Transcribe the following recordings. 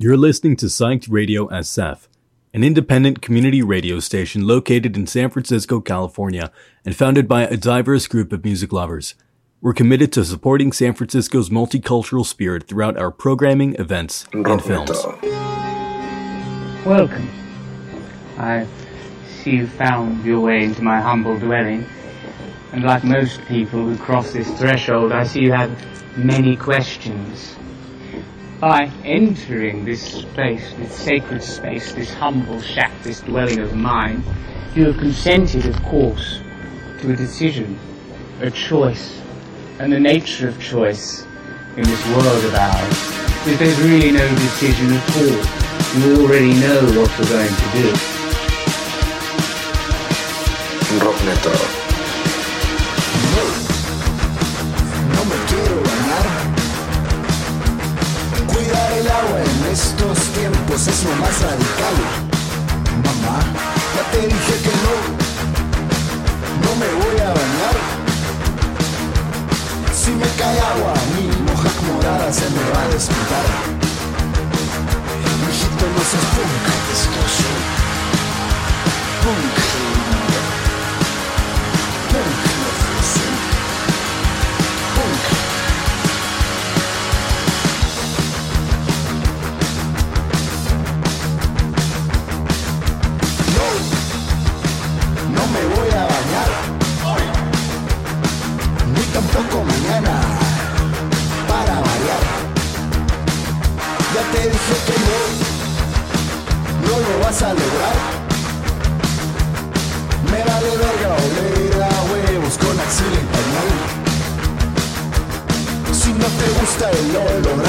You're listening to Psyched Radio SF, an independent community radio station located in San Francisco, California, and founded by a diverse group of music lovers. We're committed to supporting San Francisco's multicultural spirit throughout our programming, events, and films. Welcome. I see you found your way into my humble dwelling, and like most people who cross this threshold, I see you have many questions. By entering this space, this sacred space, this humble shack, this dwelling of mine, you have consented, of course, to a decision, a choice, and the nature of choice in this world of ours. Because there's really no decision at all. You already know what you're going to do. Rock. Estos tiempos es lo más radical. Mamá, ya te dije que no. No me voy a bañar. Si me cae agua, mi moja morada se me va a despertar. Hijito, no seas. Punk.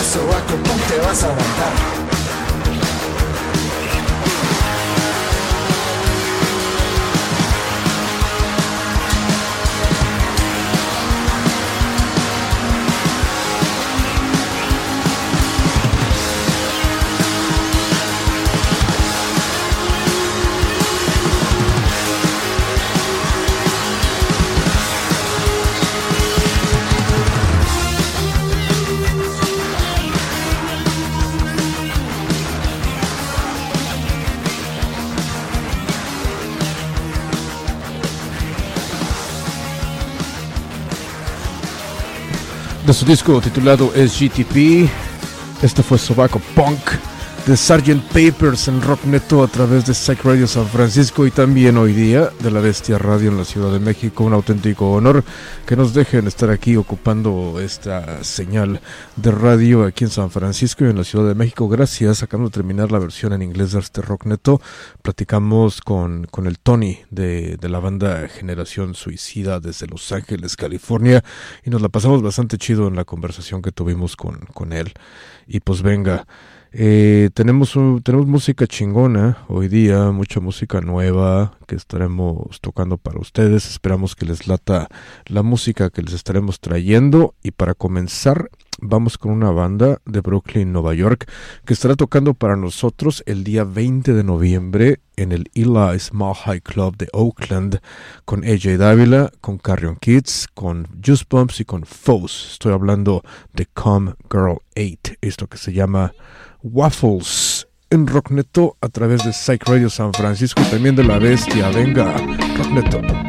Sobaco, ¿cómo te vas a aguantar? Disco titulado SGTP. Este fue Sobaco Punk de Sgt. Papers en Rock Neto a través de Psych Radio San Francisco y también hoy día de la Bestia Radio en la Ciudad de México. Un auténtico honor que nos dejen estar aquí ocupando esta señal de radio aquí en San Francisco y en la Ciudad de México. Gracias. Acabamos de terminar la versión en inglés de este Rock Neto. Platicamos con, con el Tony de, de la banda Generación Suicida desde Los Ángeles, California y nos la pasamos bastante chido en la conversación que tuvimos con, con él. Y pues venga. Eh, tenemos, un- tenemos música chingona hoy día, mucha música nueva que estaremos tocando para ustedes. Esperamos que les lata la música que les estaremos trayendo. Y para comenzar, vamos con una banda de Brooklyn, Nueva York, que estará tocando para nosotros el día 20 de noviembre en el Eli Small High Club de Oakland con AJ Dávila, con Carrion Kids, con Juice Bumps y con Foes. Estoy hablando de Come Girl 8, esto que se llama Waffles en Rockneto a través de Psych Radio San Francisco también de La Bestia. Venga, Rockneto.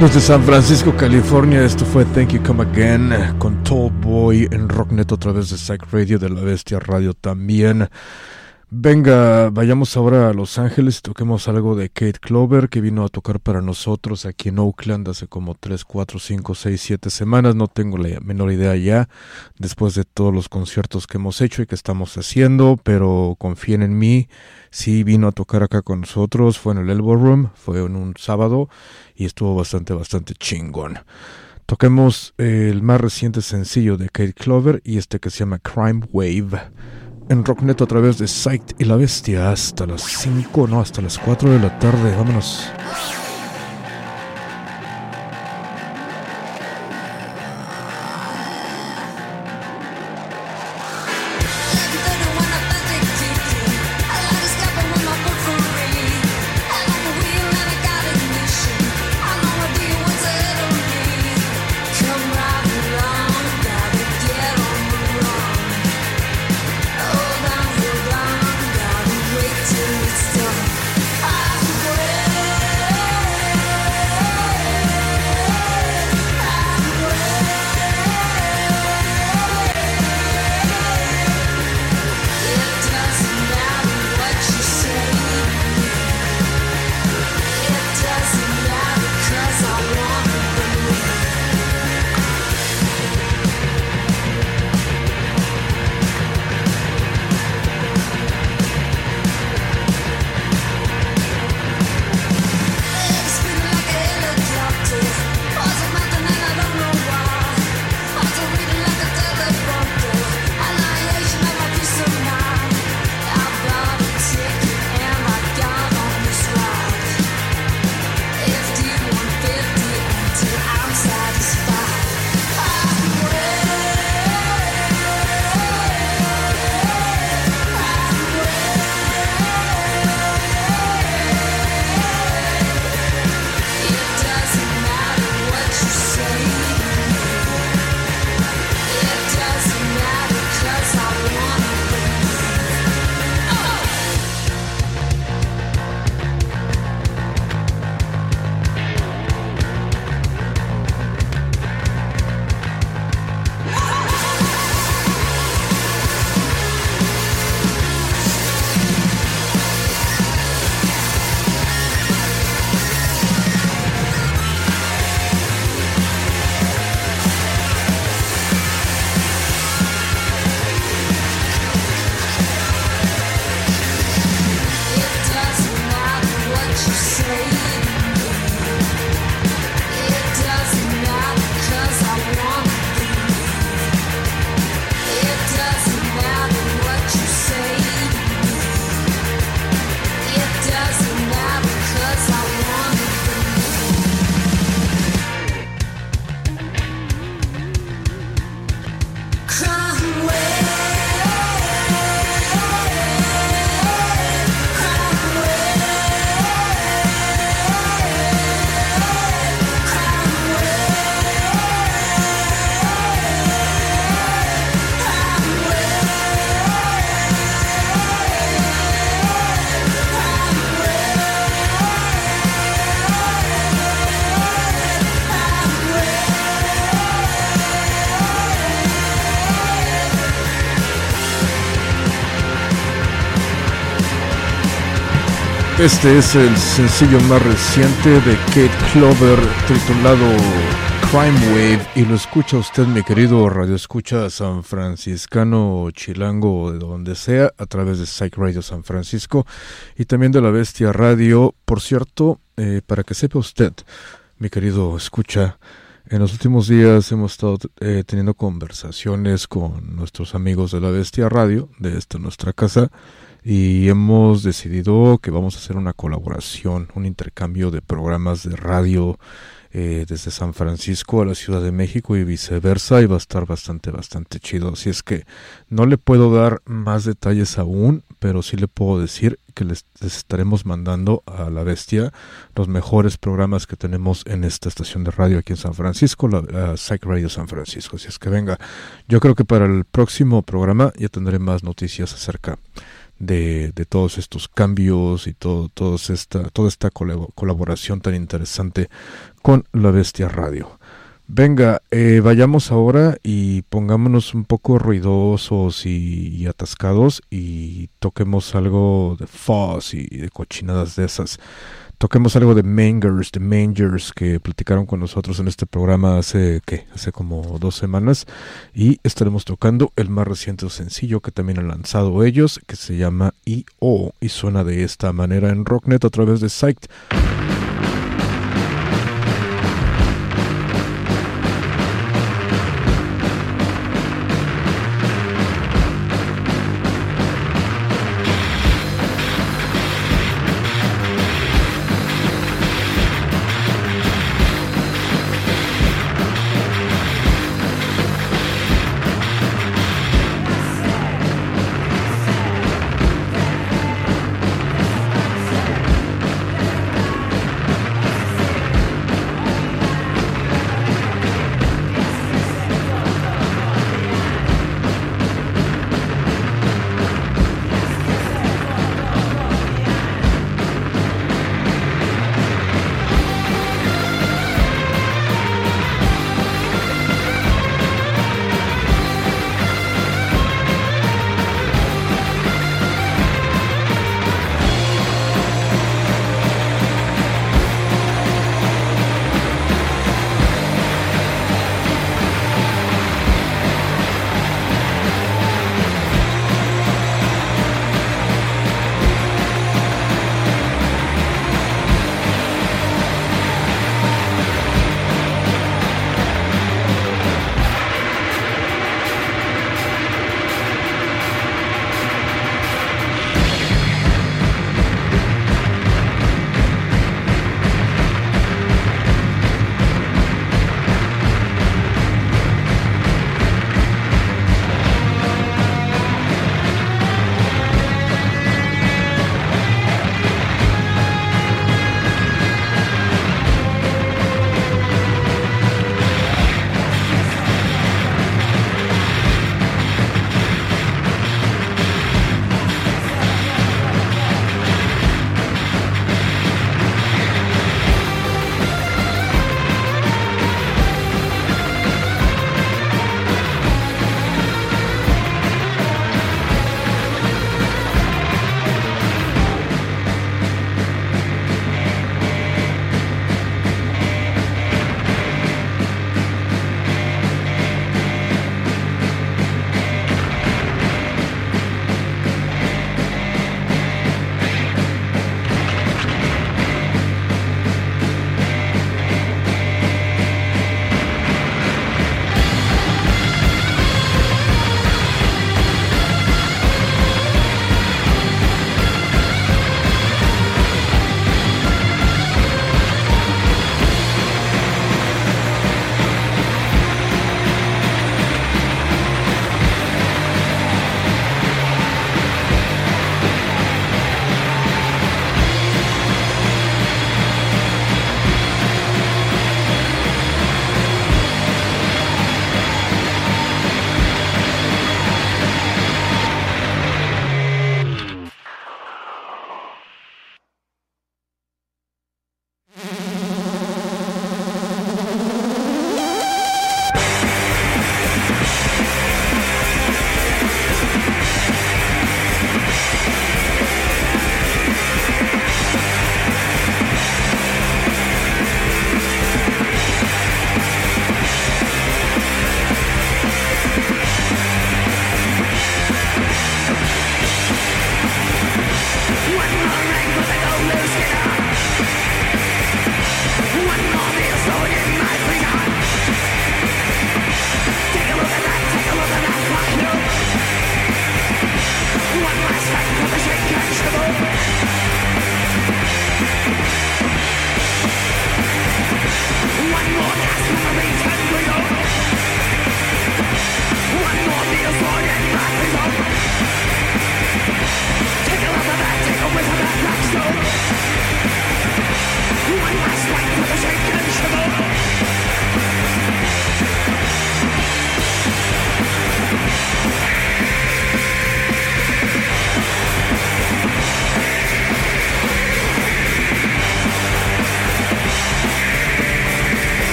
Desde San Francisco, California, esto fue Thank You Come Again con Tall Boy en Rocknet a través de Psych Radio de la Bestia Radio también. Venga, vayamos ahora a Los Ángeles y toquemos algo de Kate Clover que vino a tocar para nosotros aquí en Oakland hace como 3, 4, 5, 6, 7 semanas. No tengo la menor idea ya después de todos los conciertos que hemos hecho y que estamos haciendo, pero confíen en mí. Sí vino a tocar acá con nosotros, fue en el Elbow Room, fue en un sábado y estuvo bastante, bastante chingón. Toquemos el más reciente sencillo de Kate Clover y este que se llama Crime Wave en Rocknet a través de Sight y la Bestia hasta las 5, no, hasta las 4 de la tarde. Vámonos. Este es el sencillo más reciente de Kate Clover titulado Crime Wave y lo escucha usted mi querido radio escucha San Franciscano Chilango de donde sea a través de Psych Radio San Francisco y también de la Bestia Radio. Por cierto, eh, para que sepa usted mi querido escucha en los últimos días hemos estado eh, teniendo conversaciones con nuestros amigos de la Bestia Radio de esta nuestra casa y hemos decidido que vamos a hacer una colaboración, un intercambio de programas de radio eh, desde San Francisco a la Ciudad de México y viceversa y va a estar bastante, bastante chido. Así es que no le puedo dar más detalles aún, pero sí le puedo decir que les, estaremos mandando a la bestia los mejores programas que tenemos en esta estación de radio aquí en San Francisco, la, Psych Radio San Francisco. Así es que venga, yo creo que para el próximo programa ya tendré más noticias acerca de todos estos cambios y todo, todos esta, toda esta colabo- colaboración tan interesante con La Bestia Radio. Venga, eh, vayamos ahora y pongámonos un poco ruidosos y, y atascados y toquemos algo de fuzz y de cochinadas de esas. Toquemos algo de Mangers, de Mangers que platicaron con nosotros en este programa hace, ¿qué? Hace como dos semanas y estaremos tocando el más reciente sencillo que también han lanzado ellos que se llama I.O. y suena de esta manera en Rocknet a través de Psyched.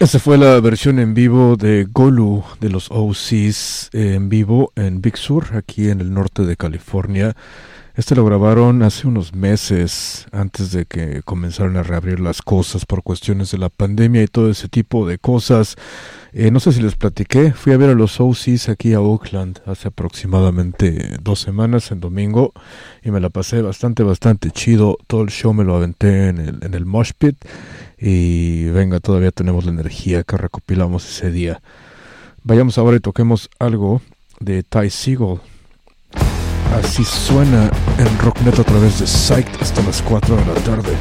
Esa fue la versión en vivo de Golu de los OCs en vivo en Big Sur, aquí en el norte de California. Este lo grabaron hace unos meses antes de que comenzaran a reabrir las cosas por cuestiones de la pandemia y todo ese tipo de cosas. Eh, no sé si les platiqué, fui a ver a los OCs aquí a Oakland hace aproximadamente dos semanas en domingo y me la pasé bastante, bastante chido. Todo el show me lo aventé en el, en el Mosh Pit y venga, todavía tenemos la energía que recopilamos ese día. Vayamos ahora y toquemos algo de Ty Siegel. Así suena en Rocknet a través de Psyched hasta las 4 de la tarde.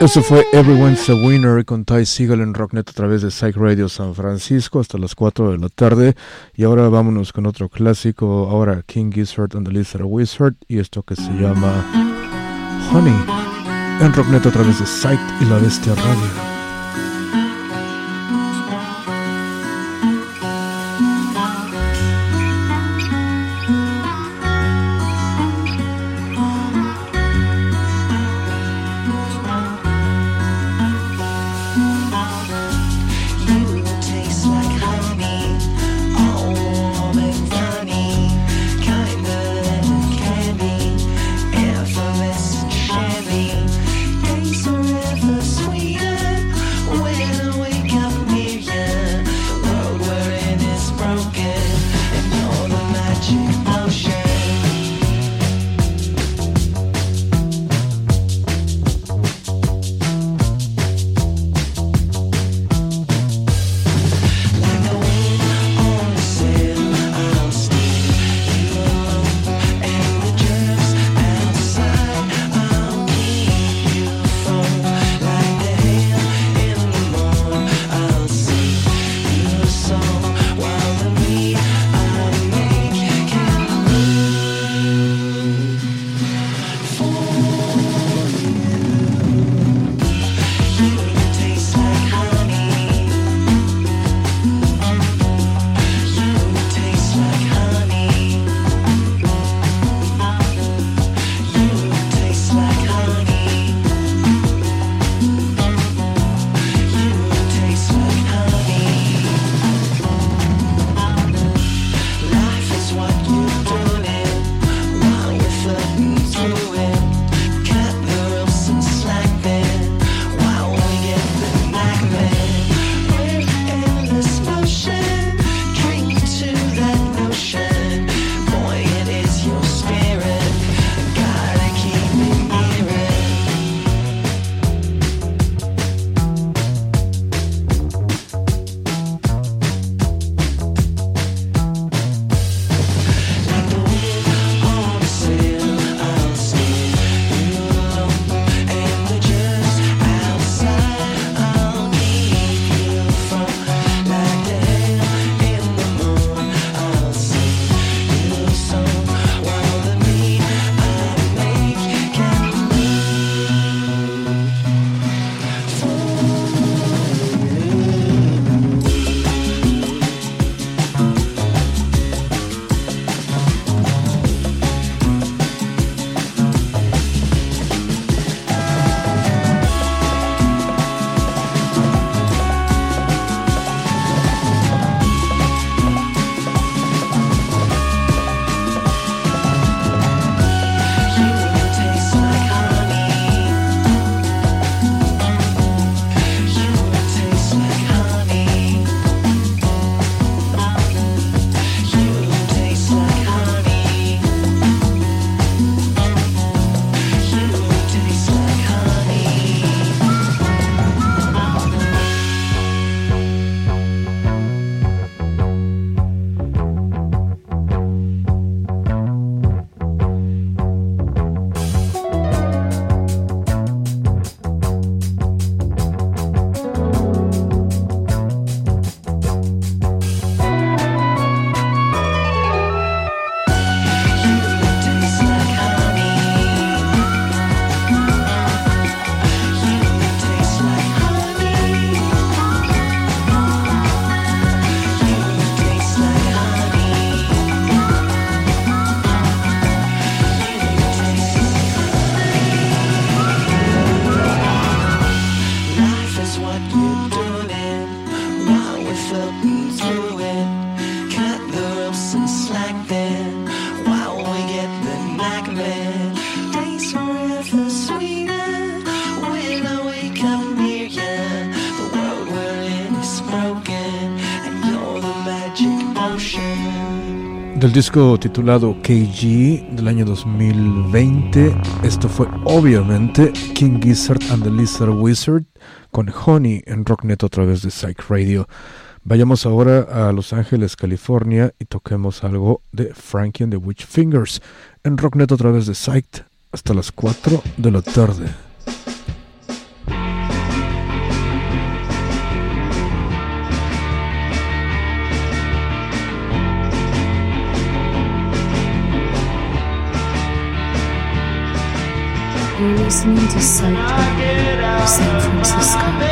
Eso fue Everyone's a Winner con Ty Siegel en Rocknet a través de Psych Radio San Francisco hasta las 4 de la tarde. Y ahora vámonos con otro clásico. Ahora King Gizzard and the Lizard Wizard y esto que se llama Honey en Rocknet a través de Psych y la Bestia Radio. del disco titulado KG del año 2020. Esto fue obviamente King Gizzard and the Lizard Wizard con Honey en Rocknet a través de Psych Radio. Vayamos ahora a Los Ángeles, California y toquemos algo de Frankie and the Witch Fingers en Rocknet a través de Psych hasta las 4 de la tarde. Listening to Psych San Francisco.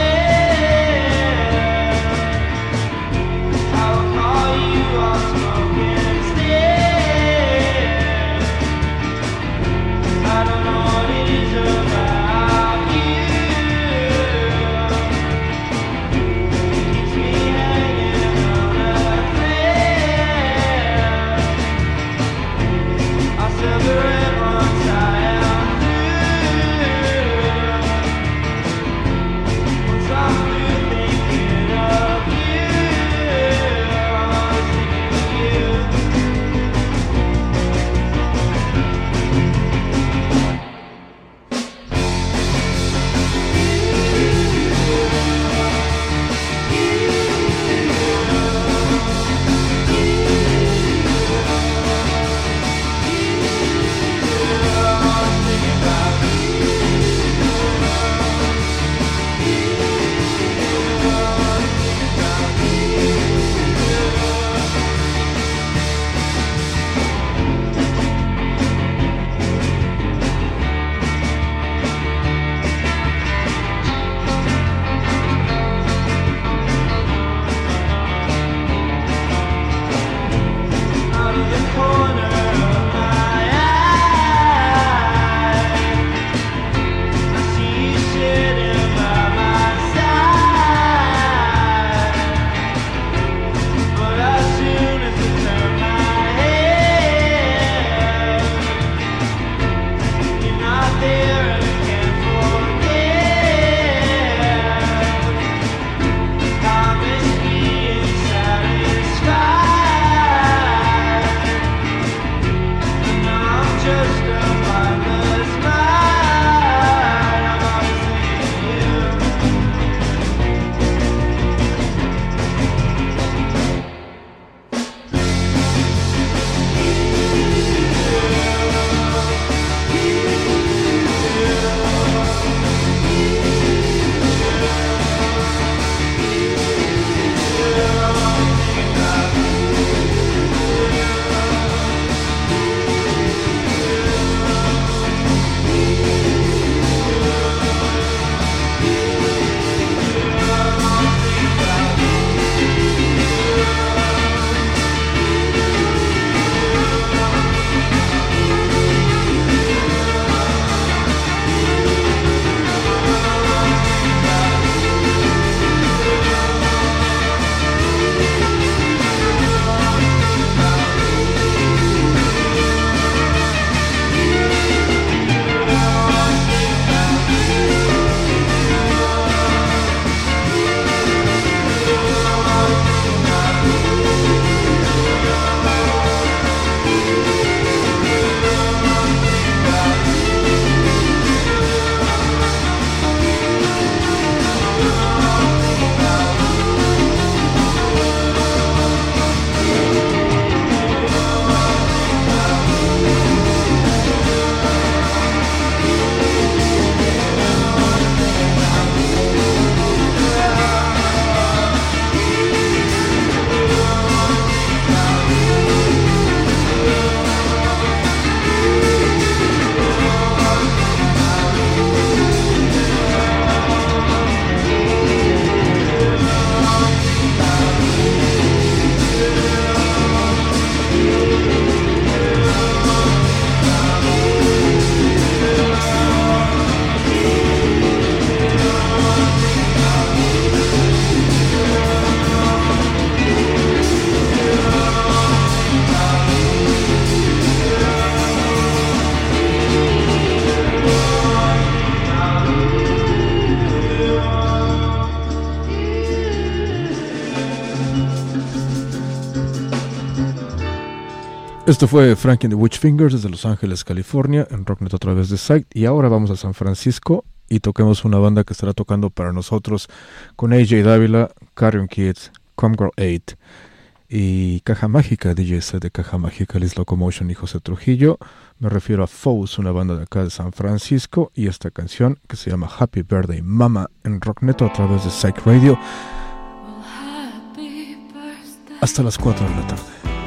Esto fue Frankie and the Witch Fingers desde Los Ángeles, California, en Rocknet a través de Site. Y ahora vamos a San Francisco y toquemos una banda que estará tocando para nosotros con AJ Dávila, Carrion Kids, Comgirl 8 y Caja Mágica, DJ set de Caja Mágica, Liz Locomotion y José Trujillo. Me refiero a Foes, una banda de acá de San Francisco, y esta canción que se llama Happy Birthday Mama en Rocknet a través de Psych Radio hasta las 4 de la tarde.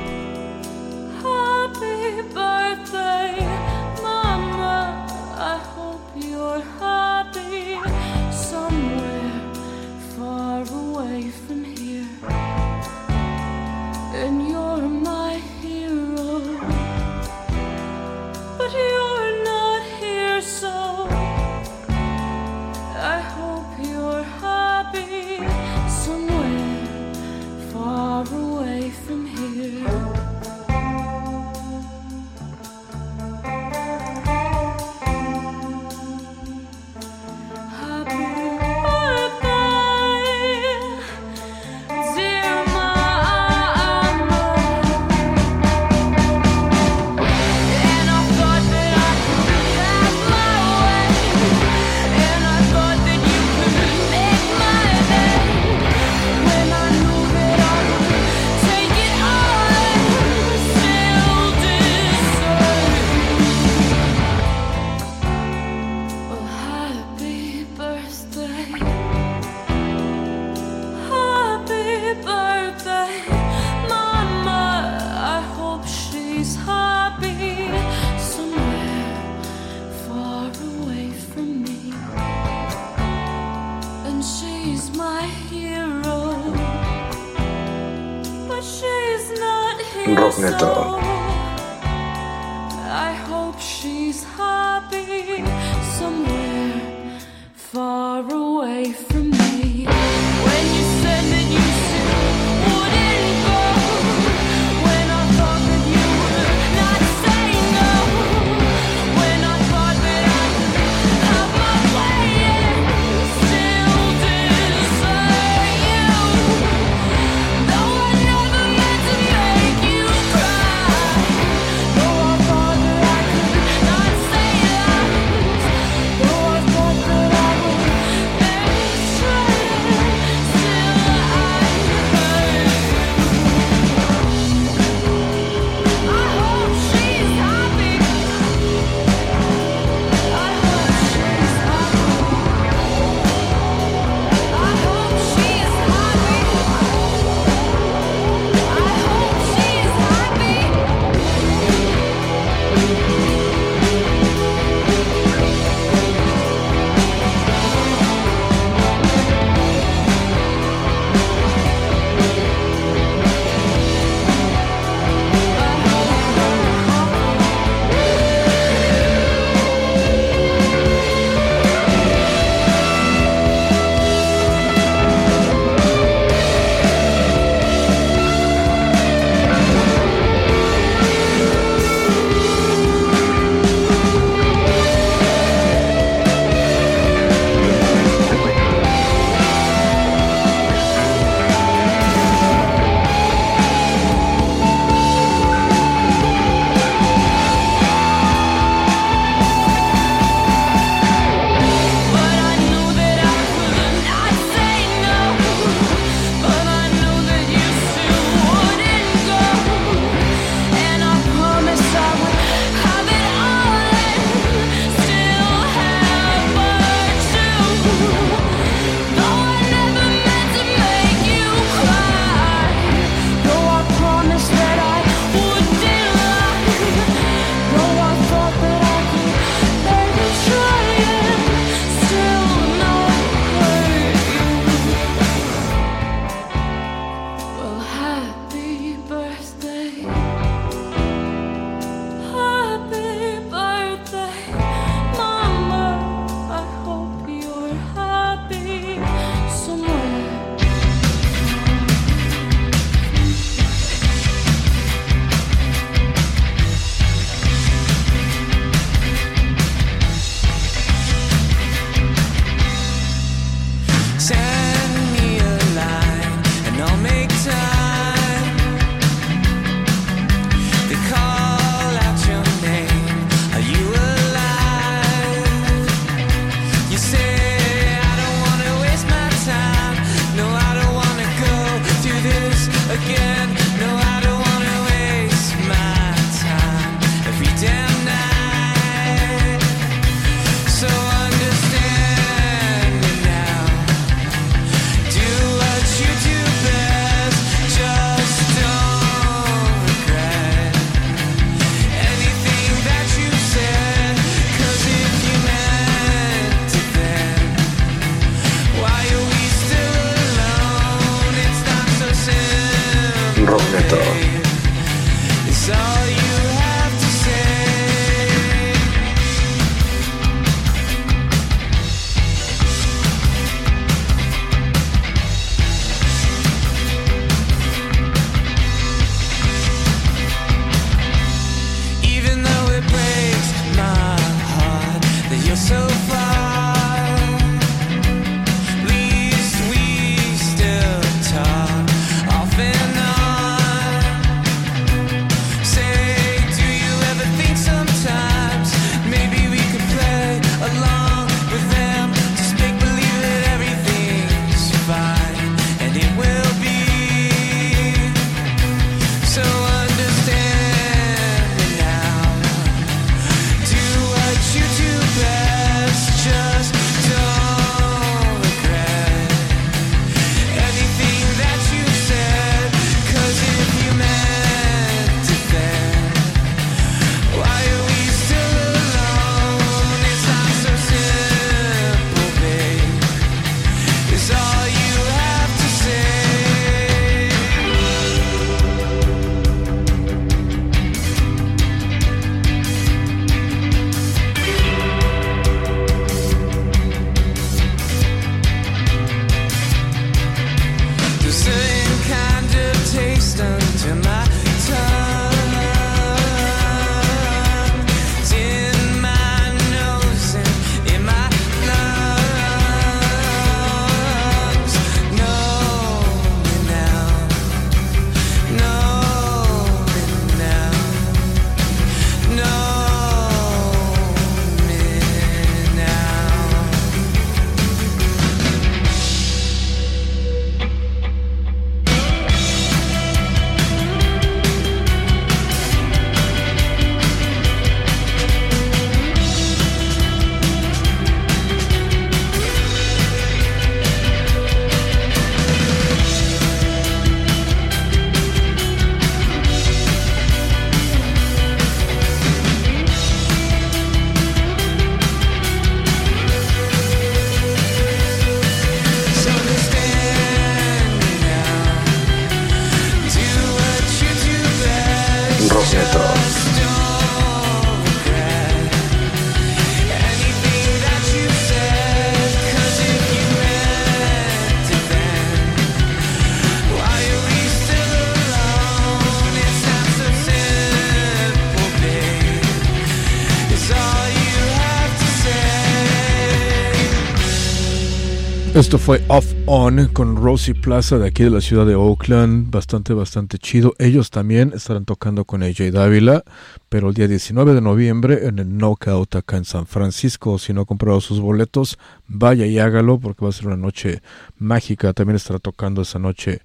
Esto fue Off On con Rosie Plaza de aquí de la ciudad de Oakland. Bastante, bastante chido. Ellos también estarán tocando con AJ Dávila, pero el día 19 de noviembre en el Knockout acá en San Francisco. Si no ha comprado sus boletos, vaya y hágalo porque va a ser una noche mágica. También estará tocando esa noche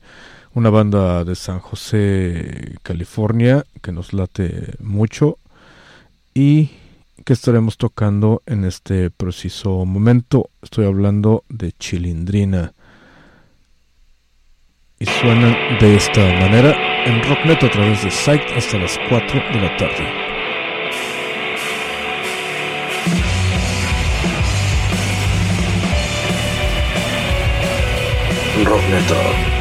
una banda de San José, California, que nos late mucho. Y que estaremos tocando en este preciso momento. Estoy hablando de Chilindrina. Y suenan de esta manera en Rocknet a través de Site hasta las 4 de la tarde. Rockneto.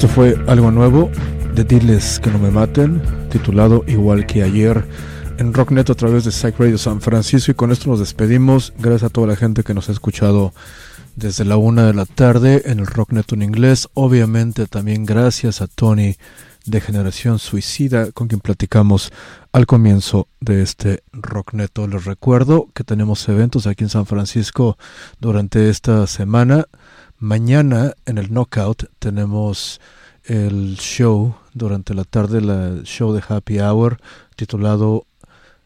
Esto fue algo nuevo de Diles que no me maten, titulado igual que ayer en Rocknet a través de Psych Radio San Francisco y con esto nos despedimos. Gracias a toda la gente que nos ha escuchado desde la una de la tarde en el Rocknet en inglés. Obviamente también gracias a Tony de Generación Suicida con quien platicamos al comienzo de este Rockneto. Les recuerdo que tenemos eventos aquí en San Francisco durante esta semana. Mañana en el Knockout tenemos el show durante la tarde, el show de Happy Hour titulado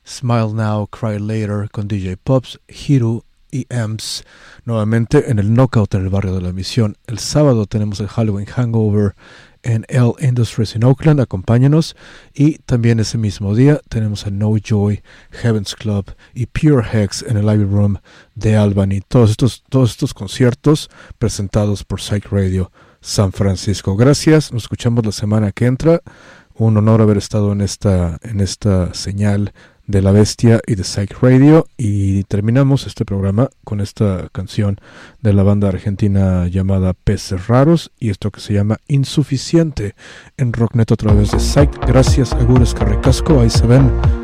Smile Now, Cry Later con DJ Pops, Hiro y Ems. nuevamente en el Knockout en el barrio de la Misión. El sábado tenemos el Halloween Hangover en L Industries en Oakland, acompáñanos. Y también ese mismo día tenemos a No Joy, Heaven's Club y Pure Hex en el Ivy Room de Albany. Todos estos, todos estos conciertos presentados por Psych Radio San Francisco. Gracias, nos escuchamos la semana que entra. Un honor haber estado en esta, en esta señal de la bestia y de Psych Radio y terminamos este programa con esta canción de la banda argentina llamada Peces Raros y esto que se llama Insuficiente en Rocknet a través de Psych. Gracias a Gures Carricasco, ahí se ven.